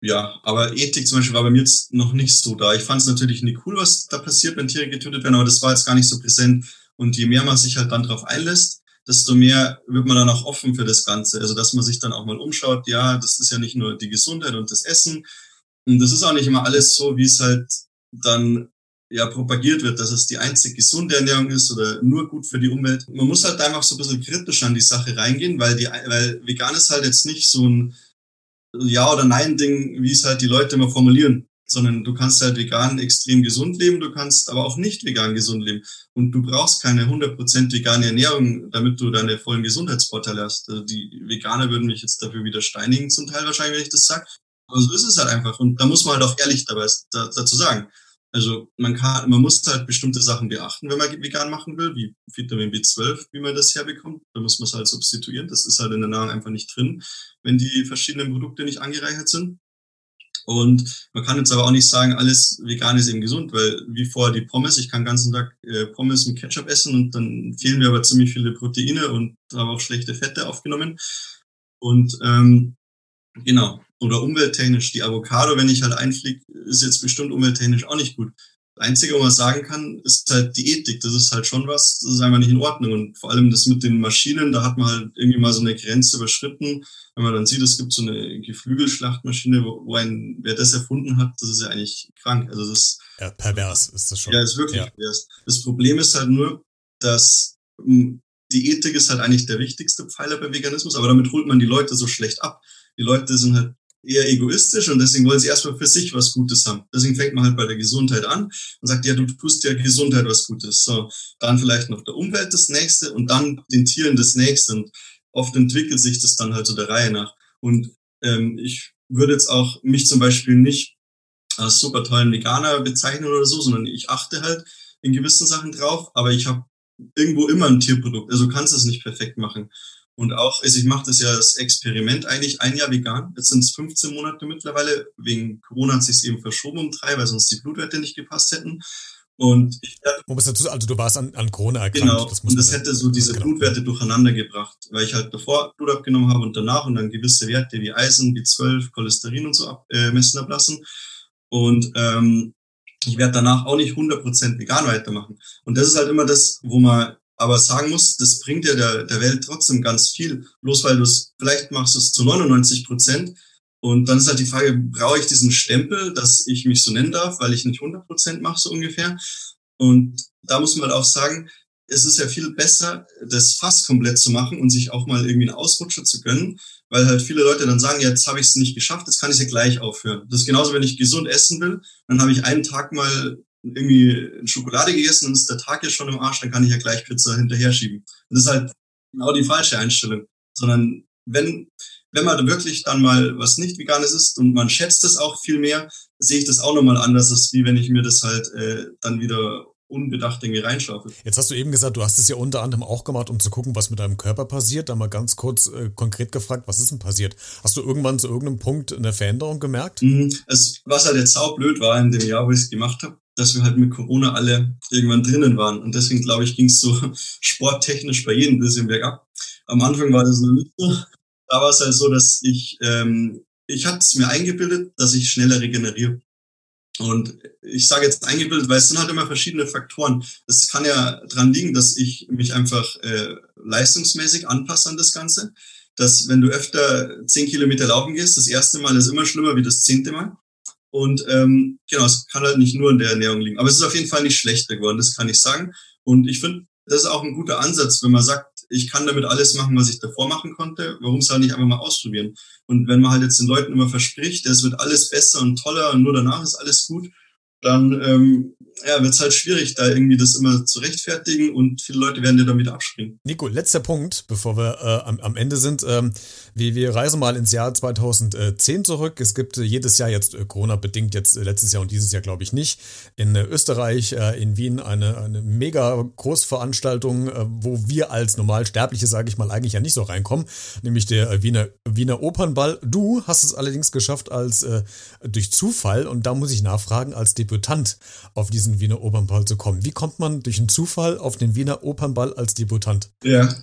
B: ja, aber Ethik zum Beispiel war bei mir jetzt noch nicht so da. Ich fand es natürlich nicht cool, was da passiert, wenn Tiere getötet werden, aber das war jetzt gar nicht so präsent. Und je mehr man sich halt dann drauf einlässt, desto mehr wird man dann auch offen für das Ganze. Also dass man sich dann auch mal umschaut, ja, das ist ja nicht nur die Gesundheit und das Essen. Und das ist auch nicht immer alles so, wie es halt dann ja propagiert wird, dass es die einzig gesunde Ernährung ist oder nur gut für die Umwelt. Man muss halt einfach so ein bisschen kritisch an die Sache reingehen, weil die, weil vegan ist halt jetzt nicht so ein Ja- oder Nein-Ding, wie es halt die Leute immer formulieren sondern du kannst halt vegan extrem gesund leben, du kannst aber auch nicht vegan gesund leben. Und du brauchst keine 100% vegane Ernährung, damit du deine vollen Gesundheitsvorteile hast. Also die Veganer würden mich jetzt dafür wieder steinigen, zum Teil wahrscheinlich, wenn ich das sage. Aber so ist es halt einfach. Und da muss man halt auch ehrlich dabei da, dazu sagen. Also man kann, man muss halt bestimmte Sachen beachten, wenn man vegan machen will, wie Vitamin B12, wie man das herbekommt. Da muss man es halt substituieren. Das ist halt in der Nahrung einfach nicht drin, wenn die verschiedenen Produkte nicht angereichert sind. Und man kann jetzt aber auch nicht sagen, alles vegan ist eben gesund, weil wie vorher die Pommes, ich kann den ganzen Tag äh, Pommes mit Ketchup essen und dann fehlen mir aber ziemlich viele Proteine und habe auch schlechte Fette aufgenommen. Und ähm, genau, oder umwelttechnisch, die Avocado, wenn ich halt einfliege, ist jetzt bestimmt umwelttechnisch auch nicht gut. Einzige, was man sagen kann, ist halt die Ethik. Das ist halt schon was, das ist einfach nicht in Ordnung. Und vor allem das mit den Maschinen, da hat man halt irgendwie mal so eine Grenze überschritten. Wenn man dann sieht, es gibt so eine Geflügelschlachtmaschine, wo, ein, wer das erfunden hat, das ist ja eigentlich krank. Also das
A: ja, pervers ist das schon.
B: Ja, ist wirklich ja. pervers. Das Problem ist halt nur, dass hm, die Ethik ist halt eigentlich der wichtigste Pfeiler bei Veganismus, aber damit holt man die Leute so schlecht ab. Die Leute sind halt eher egoistisch und deswegen wollen sie erstmal für sich was Gutes haben. Deswegen fängt man halt bei der Gesundheit an und sagt, ja, du tust ja Gesundheit was Gutes. So, dann vielleicht noch der Umwelt das nächste und dann den Tieren das nächste. Und oft entwickelt sich das dann halt so der Reihe nach. Und ähm, ich würde jetzt auch mich zum Beispiel nicht als super tollen Veganer bezeichnen oder so, sondern ich achte halt in gewissen Sachen drauf, aber ich habe irgendwo immer ein Tierprodukt. Also kannst es nicht perfekt machen. Und auch, also ich mache das ja als Experiment eigentlich ein Jahr vegan. Jetzt sind es 15 Monate mittlerweile. Wegen Corona hat sich eben verschoben um drei, weil sonst die Blutwerte nicht gepasst hätten. Und ich,
A: dazu, also du warst an, an Corona
B: erkrankt. Genau, das und das hätte so diese genau. Blutwerte durcheinander gebracht, weil ich halt davor Blut abgenommen habe und danach und dann gewisse Werte wie Eisen, B12, Cholesterin und so ab, äh, messen ablassen. Und ähm, ich werde danach auch nicht 100% vegan weitermachen. Und das ist halt immer das, wo man aber sagen muss, das bringt ja der, der Welt trotzdem ganz viel. Bloß weil du es, vielleicht machst du es zu 99 Prozent. Und dann ist halt die Frage, brauche ich diesen Stempel, dass ich mich so nennen darf, weil ich nicht 100 Prozent mache, so ungefähr. Und da muss man halt auch sagen, es ist ja viel besser, das fast komplett zu machen und sich auch mal irgendwie einen Ausrutscher zu gönnen, weil halt viele Leute dann sagen, jetzt habe ich es nicht geschafft, jetzt kann ich es ja gleich aufhören. Das ist genauso, wenn ich gesund essen will, dann habe ich einen Tag mal irgendwie Schokolade gegessen und ist der Tag jetzt schon im Arsch, dann kann ich ja gleich Pizza hinterher schieben. Und das ist halt genau die falsche Einstellung. Sondern wenn, wenn man wirklich dann mal was nicht Veganes isst und man schätzt es auch viel mehr, sehe ich das auch nochmal anders, als wie wenn ich mir das halt äh, dann wieder unbedacht irgendwie reinschaufelt.
A: Jetzt hast du eben gesagt, du hast es ja unter anderem auch gemacht, um zu gucken, was mit deinem Körper passiert. Da mal ganz kurz äh, konkret gefragt, was ist denn passiert? Hast du irgendwann zu irgendeinem Punkt eine Veränderung gemerkt?
B: Mhm. Es, was halt jetzt saublöd war in dem Jahr, wo ich es gemacht habe, dass wir halt mit Corona alle irgendwann drinnen waren. Und deswegen, glaube ich, ging es so sporttechnisch bei jedem ein bisschen bergab. Am Anfang war das noch nicht so. Da war es halt so, dass ich, ähm, ich hatte es mir eingebildet, dass ich schneller regeneriere. Und ich sage jetzt eingebildet, weil es sind halt immer verschiedene Faktoren. Es kann ja dran liegen, dass ich mich einfach äh, leistungsmäßig anpasse an das Ganze. Dass wenn du öfter zehn Kilometer laufen gehst, das erste Mal ist immer schlimmer wie das zehnte Mal. Und ähm, genau, es kann halt nicht nur in der Ernährung liegen. Aber es ist auf jeden Fall nicht schlechter geworden, das kann ich sagen. Und ich finde, das ist auch ein guter Ansatz, wenn man sagt, ich kann damit alles machen, was ich davor machen konnte. Warum es halt nicht einfach mal ausprobieren? Und wenn man halt jetzt den Leuten immer verspricht, es wird alles besser und toller und nur danach ist alles gut, dann ähm, ja, wird es halt schwierig, da irgendwie das immer zu rechtfertigen und viele Leute werden dir damit abspringen.
A: Nico, letzter Punkt, bevor wir äh, am, am, Ende sind. Ähm, wir, wir reisen mal ins Jahr 2010 zurück. Es gibt äh, jedes Jahr jetzt äh, Corona-bedingt, jetzt äh, letztes Jahr und dieses Jahr glaube ich nicht, in äh, Österreich, äh, in Wien eine, eine mega Großveranstaltung, wo wir als Normalsterbliche, sage ich mal, eigentlich ja nicht so reinkommen, nämlich der Wiener, Wiener Opernball. Du hast es allerdings geschafft als durch Zufall und da muss ich nachfragen, als Debütant auf diesen Wiener Opernball zu kommen. Wie kommt man durch einen Zufall auf den Wiener Opernball als Debutant?
B: Ja,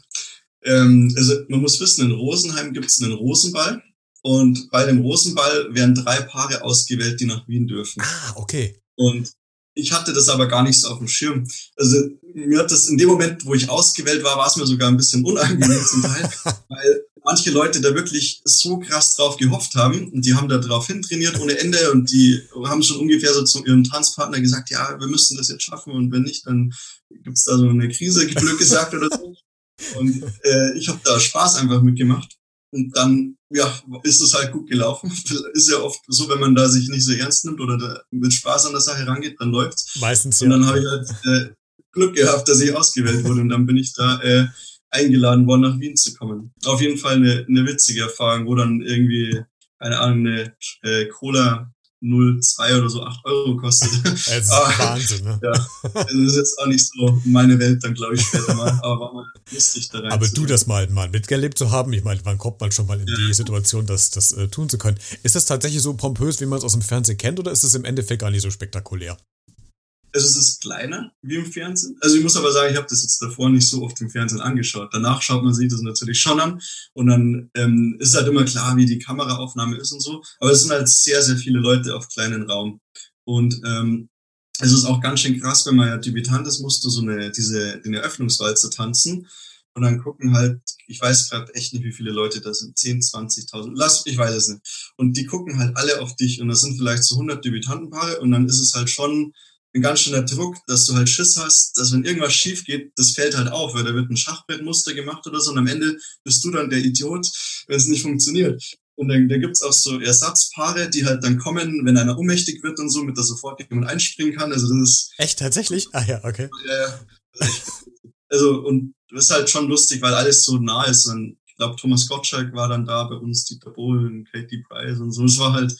B: ähm, also man muss wissen, in Rosenheim gibt es einen Rosenball und bei dem Rosenball werden drei Paare ausgewählt, die nach Wien dürfen.
A: Ah, okay.
B: Und ich hatte das aber gar nicht so auf dem Schirm. Also mir hat das in dem Moment, wo ich ausgewählt war, war es mir sogar ein bisschen unangenehm zum Teil, weil manche Leute da wirklich so krass drauf gehofft haben und die haben da drauf hintrainiert ohne Ende und die haben schon ungefähr so zu ihrem Tanzpartner gesagt, ja, wir müssen das jetzt schaffen und wenn nicht, dann gibt's da so eine Krise, Glück gesagt oder so. Und äh, ich habe da Spaß einfach mitgemacht. Und dann, ja, ist es halt gut gelaufen. Ist ja oft so, wenn man da sich nicht so ernst nimmt oder mit Spaß an der Sache rangeht, dann läuft's.
A: Meistens
B: ja. Und dann habe ich halt äh, Glück gehabt, dass ich ausgewählt wurde. Und dann bin ich da äh, eingeladen worden, nach Wien zu kommen. Auf jeden Fall eine, eine witzige Erfahrung, wo dann irgendwie, keine Ahnung, eine äh, Cola 0,2 oder so 8 Euro kostet.
A: Das ist aber, Wahnsinn, ne?
B: Ja, das ist jetzt auch nicht so meine Welt dann, glaube ich, später mal. Aber war mal lustig da rein.
A: Aber du das mal, mal mitgelebt zu haben, ich meine, wann kommt man schon mal in ja. die Situation, das, das äh, tun zu können? Ist das tatsächlich so pompös, wie man es aus dem Fernsehen kennt, oder ist es im Endeffekt gar nicht so spektakulär?
B: Also es ist kleiner wie im Fernsehen. Also ich muss aber sagen, ich habe das jetzt davor nicht so oft im Fernsehen angeschaut. Danach schaut man sich das natürlich schon an und dann ähm, ist halt immer klar, wie die Kameraaufnahme ist und so. Aber es sind halt sehr, sehr viele Leute auf kleinen Raum. Und ähm, es ist auch ganz schön krass, wenn man ja Debütant ist, musst du so eine, diese, den Eröffnungswalzer tanzen. Und dann gucken halt, ich weiß gerade echt nicht, wie viele Leute da sind, 10, 20.000, lass, ich weiß es nicht. Und die gucken halt alle auf dich und das sind vielleicht so 100 Debütantenpaare und dann ist es halt schon ein ganz schöner Druck, dass du halt Schiss hast, dass wenn irgendwas schief geht, das fällt halt auf, weil da wird ein Schachbrettmuster gemacht oder so und am Ende bist du dann der Idiot, wenn es nicht funktioniert. Und dann da gibt's auch so Ersatzpaare, die halt dann kommen, wenn einer ohnmächtig wird und so, mit der sofort jemand einspringen kann. Also das ist.
A: Echt tatsächlich? Ah ja, okay.
B: Ja, also, und das ist halt schon lustig, weil alles so nah ist. Und ich glaube, Thomas Gottschalk war dann da bei uns, Dieter Bohlen, Katie Price und so. Es war halt,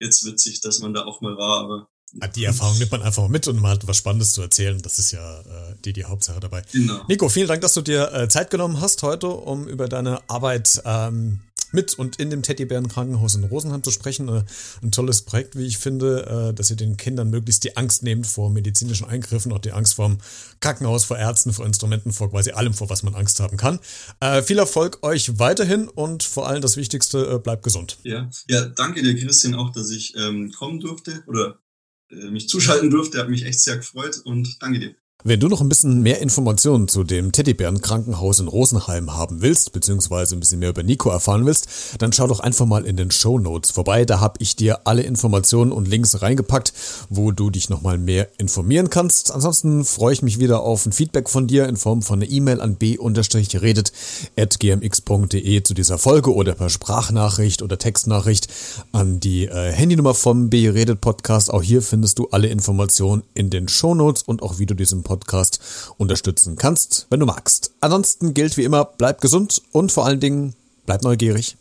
B: jetzt witzig, dass man da auch mal war, aber
A: die Erfahrung nimmt man einfach mit und man hat was Spannendes zu erzählen. Das ist ja äh, die, die Hauptsache dabei. Genau. Nico, vielen Dank, dass du dir äh, Zeit genommen hast heute, um über deine Arbeit ähm, mit und in dem Teddybärenkrankenhaus in Rosenheim zu sprechen. Äh, ein tolles Projekt, wie ich finde, äh, dass ihr den Kindern möglichst die Angst nehmt vor medizinischen Eingriffen, auch die Angst vor dem Krankenhaus, vor Ärzten, vor Instrumenten, vor quasi allem, vor was man Angst haben kann. Äh, viel Erfolg euch weiterhin und vor allem das Wichtigste, bleibt gesund.
B: Ja, ja danke dir, Christian, auch, dass ich ähm, kommen durfte oder mich zuschalten durfte. Hat mich echt sehr gefreut und danke dir.
A: Wenn du noch ein bisschen mehr Informationen zu dem Teddybären-Krankenhaus in Rosenheim haben willst, beziehungsweise ein bisschen mehr über Nico erfahren willst, dann schau doch einfach mal in den Show Notes vorbei. Da habe ich dir alle Informationen und Links reingepackt, wo du dich nochmal mehr informieren kannst. Ansonsten freue ich mich wieder auf ein Feedback von dir in Form von einer E-Mail an b-redet.gmx.de zu dieser Folge oder per Sprachnachricht oder Textnachricht an die äh, Handynummer vom B-Redet Podcast. Auch hier findest du alle Informationen in den Show Notes und auch wie du diesen Podcast unterstützen kannst, wenn du magst. Ansonsten gilt wie immer, bleib gesund und vor allen Dingen bleib neugierig.